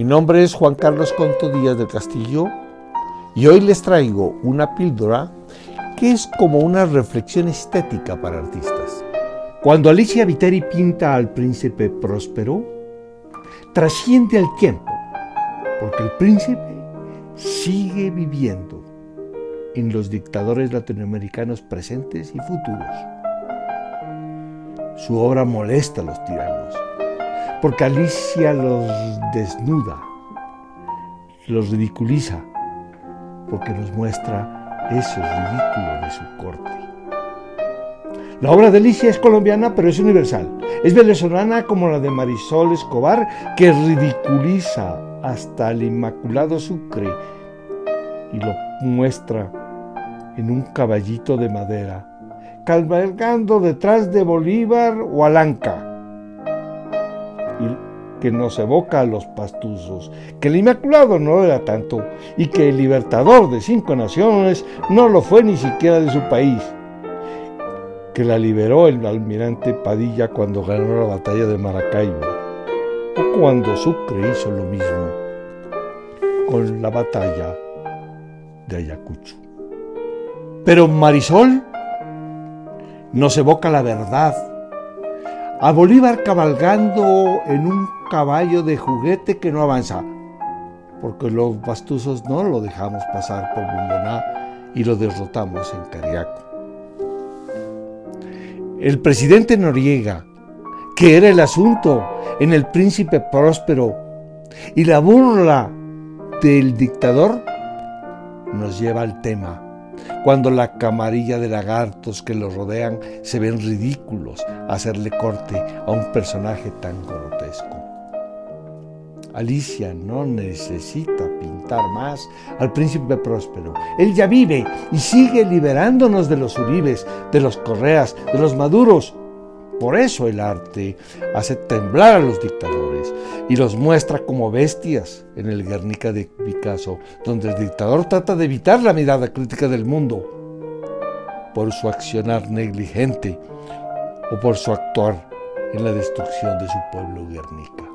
Mi nombre es Juan Carlos Conto Díaz del Castillo y hoy les traigo una píldora que es como una reflexión estética para artistas. Cuando Alicia Viteri pinta al príncipe próspero, trasciende al tiempo, porque el príncipe sigue viviendo en los dictadores latinoamericanos presentes y futuros. Su obra molesta a los tiranos, porque Alicia los desnuda, los ridiculiza, porque nos muestra esos ridículos de su corte. La obra de Alicia es colombiana, pero es universal. Es venezolana como la de Marisol Escobar, que ridiculiza hasta el Inmaculado Sucre y lo muestra en un caballito de madera, cabalgando detrás de Bolívar o Alanca, que nos evoca a los pastuzos, que el Inmaculado no era tanto, y que el libertador de cinco naciones no lo fue ni siquiera de su país, que la liberó el almirante Padilla cuando ganó la batalla de Maracaibo, o cuando Sucre hizo lo mismo con la batalla de Ayacucho. Pero Marisol nos evoca la verdad. A Bolívar cabalgando en un caballo de juguete que no avanza, porque los bastuzos no lo dejamos pasar por Bomboná y lo derrotamos en Cariaco. El presidente Noriega, que era el asunto en el príncipe próspero, y la burla del dictador nos lleva al tema cuando la camarilla de lagartos que lo rodean se ven ridículos hacerle corte a un personaje tan grotesco. Alicia no necesita pintar más al príncipe próspero. Él ya vive y sigue liberándonos de los uribes, de los correas, de los maduros. Por eso el arte hace temblar a los dictadores y los muestra como bestias en el Guernica de Picasso, donde el dictador trata de evitar la mirada crítica del mundo por su accionar negligente o por su actuar en la destrucción de su pueblo Guernica.